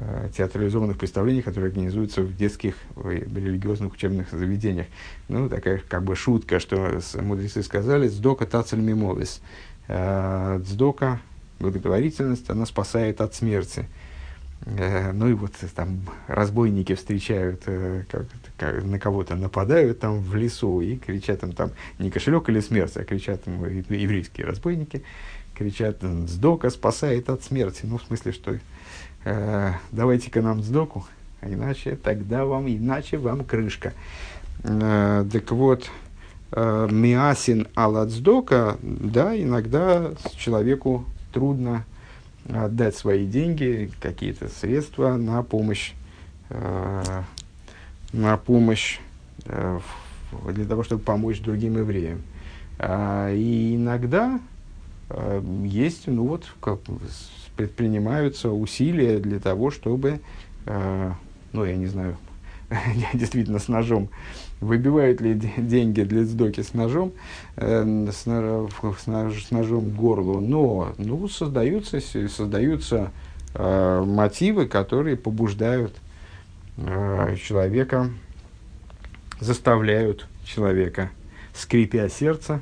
Э, театрализованных представлений, которые организуются в детских в религиозных учебных заведениях. Ну, такая как бы шутка, что мудрецы сказали «Сдока тацель мимолис». Э, Сдока, благотворительность, она спасает от смерти. Э, ну и вот там разбойники встречают, как, как, на кого-то нападают там в лесу и кричат им там не кошелек или смерть, а кричат им еврейские разбойники, кричат «Сдока спасает от смерти». Ну, в смысле, что э, давайте-ка нам сдоку, а иначе тогда вам, иначе вам крышка. Э, так вот, э, миасин аладсдока, да, иногда человеку трудно отдать свои деньги, какие-то средства на помощь, э, на помощь э, для того, чтобы помочь другим евреям. Э, и иногда э, есть, ну вот, как, предпринимаются усилия для того, чтобы, э, ну, я не знаю, действительно с ножом, выбивают ли деньги для сдоки с ножом, э, с, с, с ножом к горлу, но ну, создаются, создаются э, мотивы, которые побуждают э, человека, заставляют человека, скрипя сердце,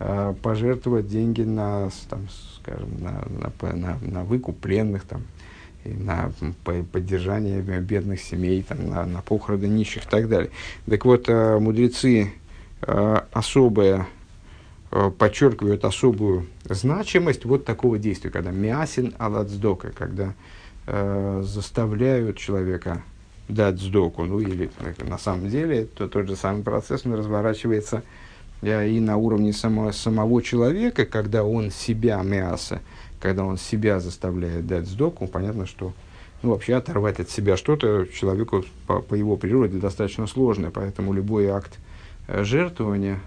э, пожертвовать деньги на, там, скажем, на, на, на, на выкуп пленных, там, на поддержание бедных семей, там, на, на похороны нищих и так далее. Так вот, э, мудрецы э, особое э, подчеркивают особую значимость вот такого действия, когда мясин аладсдока, когда э, заставляют человека дать сдоку, ну или на самом деле то, тот же самый процесс он разворачивается и на уровне само, самого человека, когда он себя мясо, когда он себя заставляет дать сдоку, понятно, что ну, вообще оторвать от себя что-то человеку по, по его природе достаточно сложно, поэтому любой акт э, жертвования,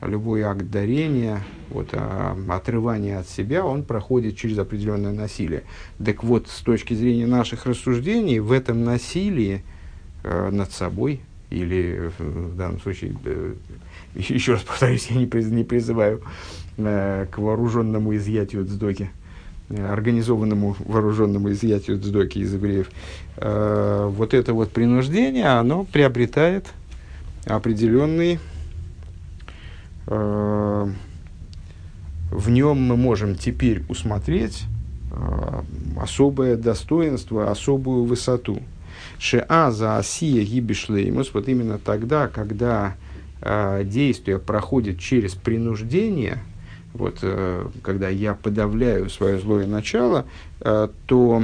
любой акт дарения, вот, а, отрывания от себя, он проходит через определенное насилие. Так вот, с точки зрения наших рассуждений, в этом насилии э, над собой, или в данном случае э, еще раз повторюсь, я не, приз, не призываю э, к вооруженному изъятию цдоки, э, организованному вооруженному изъятию цдоки из евреев. Э, вот это вот принуждение, оно приобретает определенный... Э, в нем мы можем теперь усмотреть э, особое достоинство, особую высоту. Шеа за осия гибишлеймус, вот именно тогда, когда э, действие проходит через принуждение, вот, э, когда я подавляю свое злое начало, э, то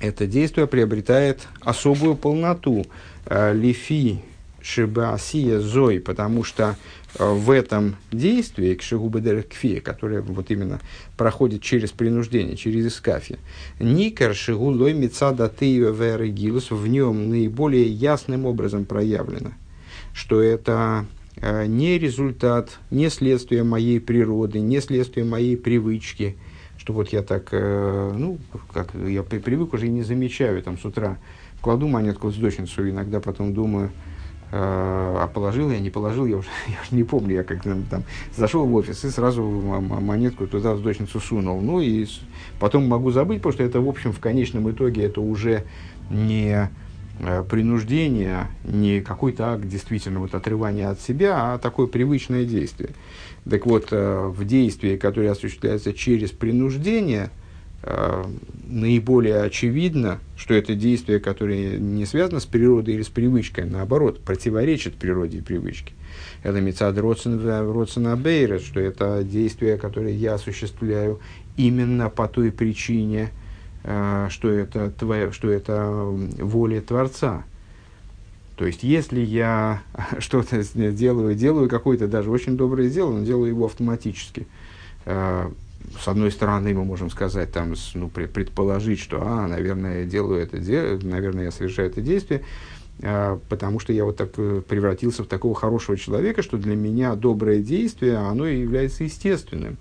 это действие приобретает особую полноту. Э, лифи шибасия зой, потому что в этом действии, к кфе, которое вот именно проходит через принуждение, через искафи, никар шигулой мецада в нем наиболее ясным образом проявлено – что это не результат, не следствие моей природы, не следствие моей привычки, что вот я так, э, ну, как я привык уже и не замечаю, там с утра кладу монетку в сдочницу, иногда потом думаю, а положил я, не положил, я уже, я уже не помню, я как там, там зашел в офис и сразу монетку туда в сдочницу сунул. Ну и потом могу забыть, потому что это, в общем, в конечном итоге это уже не э, принуждение, не какой-то акт действительно вот отрывания от себя, а такое привычное действие. Так вот, э, в действии, которое осуществляется через принуждение – Э, наиболее очевидно, что это действие, которое не связано с природой или с привычкой, а наоборот, противоречит природе и привычке. Это мецад Родсена Бейрес, что это действие, которое я осуществляю именно по той причине, э, что это, твоя, что это воля Творца. То есть, если я что-то делаю, делаю какое-то даже очень доброе дело, но делаю его автоматически, э, с одной стороны, мы можем сказать, там, ну, предположить, что, а, наверное, я делаю это, наверное, я совершаю это действие, а, потому что я вот так э, превратился в такого хорошего человека, что для меня доброе действие, оно является естественным.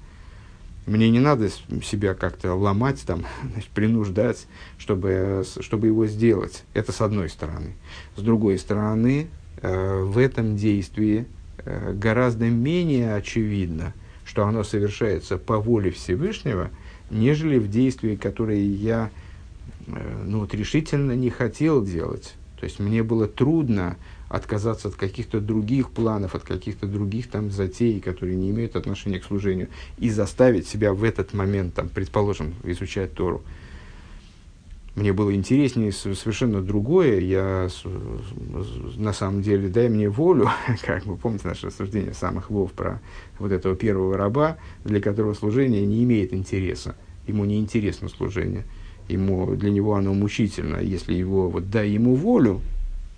Мне не надо себя как-то ломать, там, значит, принуждать, чтобы, чтобы его сделать. Это с одной стороны. С другой стороны, э, в этом действии э, гораздо менее очевидно – что оно совершается по воле Всевышнего, нежели в действии, которые я э, ну, вот, решительно не хотел делать. То есть мне было трудно отказаться от каких-то других планов, от каких-то других там затей, которые не имеют отношения к служению, и заставить себя в этот момент, там, предположим, изучать Тору мне было интереснее совершенно другое. Я на самом деле, дай мне волю, как вы помните наше рассуждение самых вов про вот этого первого раба, для которого служение не имеет интереса. Ему не интересно служение. Ему, для него оно мучительно. Если его, вот дай ему волю,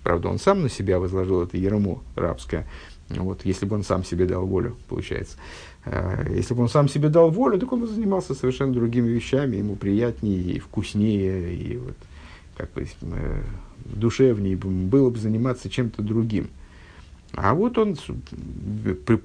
правда, он сам на себя возложил это ермо рабское, вот, если бы он сам себе дал волю, получается. Э, если бы он сам себе дал волю, так он бы занимался совершенно другими вещами, ему приятнее и вкуснее, и вот, как бы, э, душевнее было бы заниматься чем-то другим. А вот он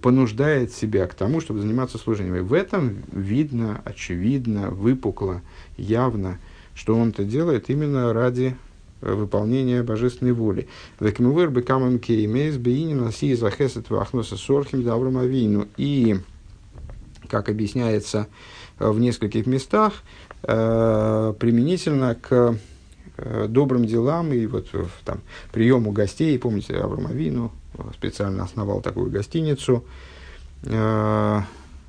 понуждает себя к тому, чтобы заниматься служением. И в этом видно, очевидно, выпукло, явно, что он это делает именно ради э, выполнения божественной воли. Векмувер бекамам кеймейс бейнин аси захесет вахноса сорхим даврам авину. И как объясняется э, в нескольких местах, э, применительно к э, добрым делам и вот там, приему гостей. Помните, Аврамовину специально основал такую гостиницу,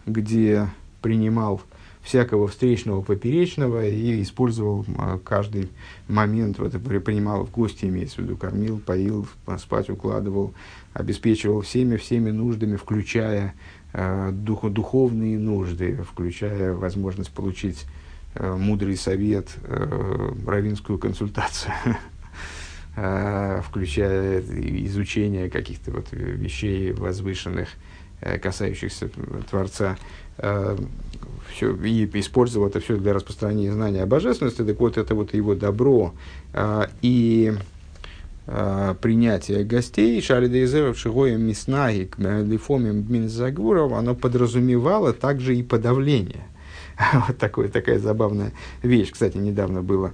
где принимал всякого встречного поперечного и использовал каждый момент, вот, принимал в гости, имеется в виду, кормил, поил, спать укладывал, обеспечивал всеми, всеми нуждами, включая Э, дух, духовные нужды, включая возможность получить э, мудрый совет, э, равинскую консультацию, включая изучение каких-то вот вещей возвышенных, касающихся Творца, все, и использовал это все для распространения знания о божественности, так вот это вот его добро и э, принятие гостей, Шалидейзеров Шигоем Миснаги, Лифомим Минзагуров, оно подразумевало также и подавление. вот такое, такая забавная вещь. Кстати, недавно было,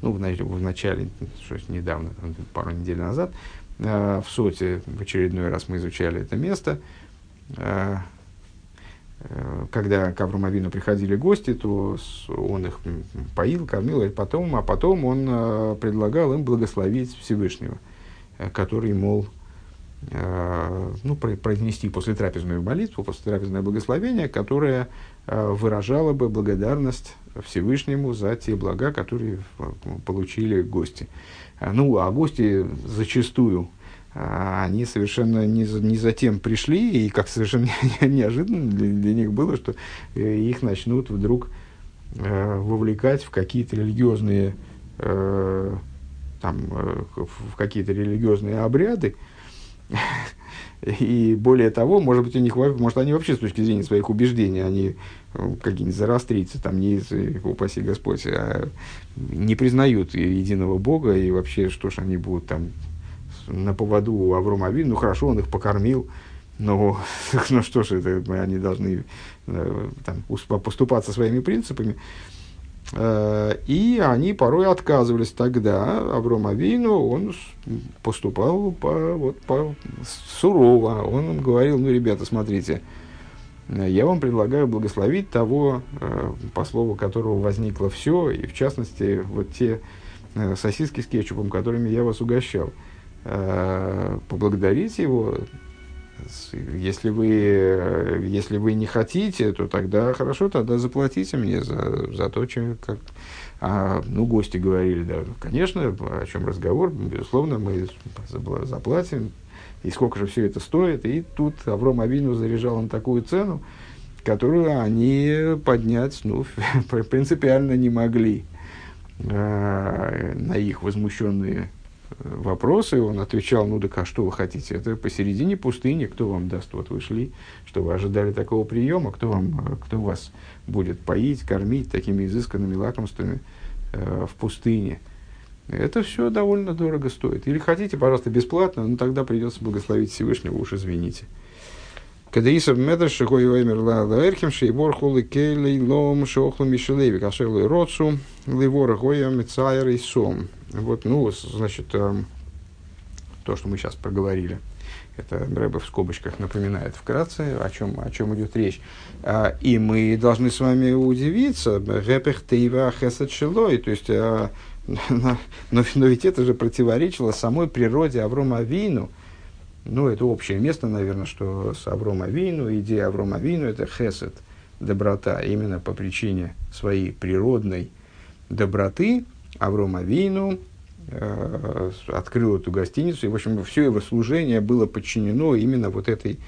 ну, в, в начале, что недавно, пару недель назад, э, в Соте в очередной раз мы изучали это место. Э, Э, когда к Авраамовину приходили гости, то он их поил, кормил, а потом, а потом он э, предлагал им благословить Всевышнего, который, мол, ну, произнести после трапезную молитву, после трапезное благословение, которое выражало бы благодарность Всевышнему за те блага, которые получили гости. Ну, а гости зачастую они совершенно не, за, не затем пришли, и как совершенно неожиданно для, для них было, что э, их начнут вдруг э, вовлекать в какие-то религиозные, э, там, э, в какие-то религиозные обряды. И более того, может быть, у них, может, они вообще с точки зрения своих убеждений, они э, какие-нибудь зарастрийцы, там, не, упаси Господь, а не признают единого Бога, и вообще, что ж они будут там на поводу у Аврома Авин, ну хорошо, он их покормил, Ну, ну что ж, это, они должны э, там, поступаться своими принципами. Э, и они порой отказывались тогда. Авром Авину, он поступал по, вот, по, сурово. Он говорил, ну, ребята, смотрите, я вам предлагаю благословить того, э, по слову которого возникло все, и в частности, вот те сосиски с кетчупом, которыми я вас угощал. Поблагодарите его, если вы, если вы не хотите, то тогда хорошо, тогда заплатите мне за, за то, чем как. А, ну, гости говорили, да, конечно, о чем разговор, безусловно, мы заплатим. И сколько же все это стоит. И тут Авром Авину заряжал им такую цену, которую они поднять ну, принципиально не могли а, на их возмущенные вопросы, он отвечал, ну так а что вы хотите? Это посередине пустыни, кто вам даст? Вот вы шли, что вы ожидали такого приема, кто, вам, кто вас будет поить, кормить такими изысканными лакомствами э, в пустыне? Это все довольно дорого стоит. Или хотите, пожалуйста, бесплатно, но тогда придется благословить Всевышнего, уж извините. Кадаисов метр шихой ваймер ла лаэрхим шейбор хулы кейлей лом шохлу мишелеви кашелы роцу ливора гоя мецайр и сом. Вот, ну, значит, э, то, что мы сейчас проговорили, это Рэбе в скобочках напоминает вкратце, о чем, о чем идет речь. А, и мы должны с вами удивиться, Рэпех Тейва Хесед Шилой, то есть, а, но, но, но ведь это же противоречило самой природе Аврома Вину. Ну, это общее место, наверное, что с Аврома Вину, идея Аврома Вину – это Хесед, доброта, именно по причине своей природной доброты – Аврома Вину э, открыл эту гостиницу, и, в общем, все его служение было подчинено именно вот этой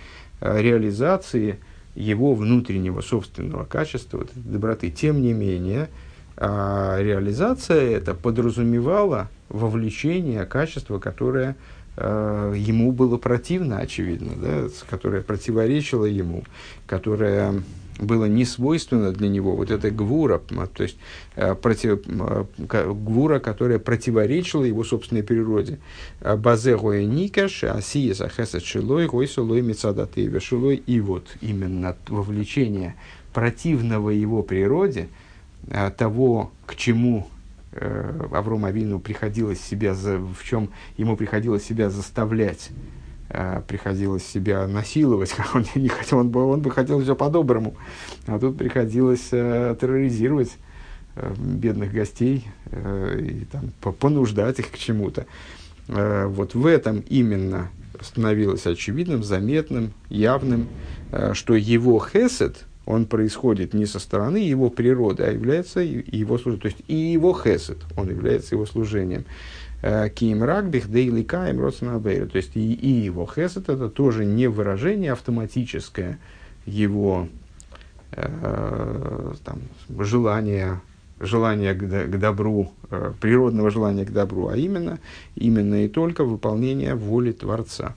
э, реализации его внутреннего собственного качества, вот этой доброты. Тем не менее, э, реализация это подразумевала вовлечение качества, которое ему было противно, очевидно, да, которое противоречило ему, которое было не свойственно для него вот эта гвура, то есть э, против, э, гвура, которая противоречила его собственной природе. Базе гоя никаш, асия сахеса шилой, гой солой мецадаты вешилой. И вот именно вовлечение противного его природе, э, того, к чему Авром Авину приходилось себя, в чем ему приходилось себя заставлять приходилось себя насиловать, как он не хотел, он бы, он бы хотел все по-доброму, а тут приходилось э, терроризировать э, бедных гостей э, и там, понуждать их к чему-то. Э, вот в этом именно становилось очевидным, заметным, явным, э, что его хесед, он происходит не со стороны его природы, а является его служением. То есть и его хесед, он является его служением. Э, Ким рагбих дейли каем родственнабейру. То есть и, и его хесед это тоже не выражение автоматическое его э, там, желания, желания к, к добру, э, природного желания к добру, а именно, именно и только выполнение воли Творца.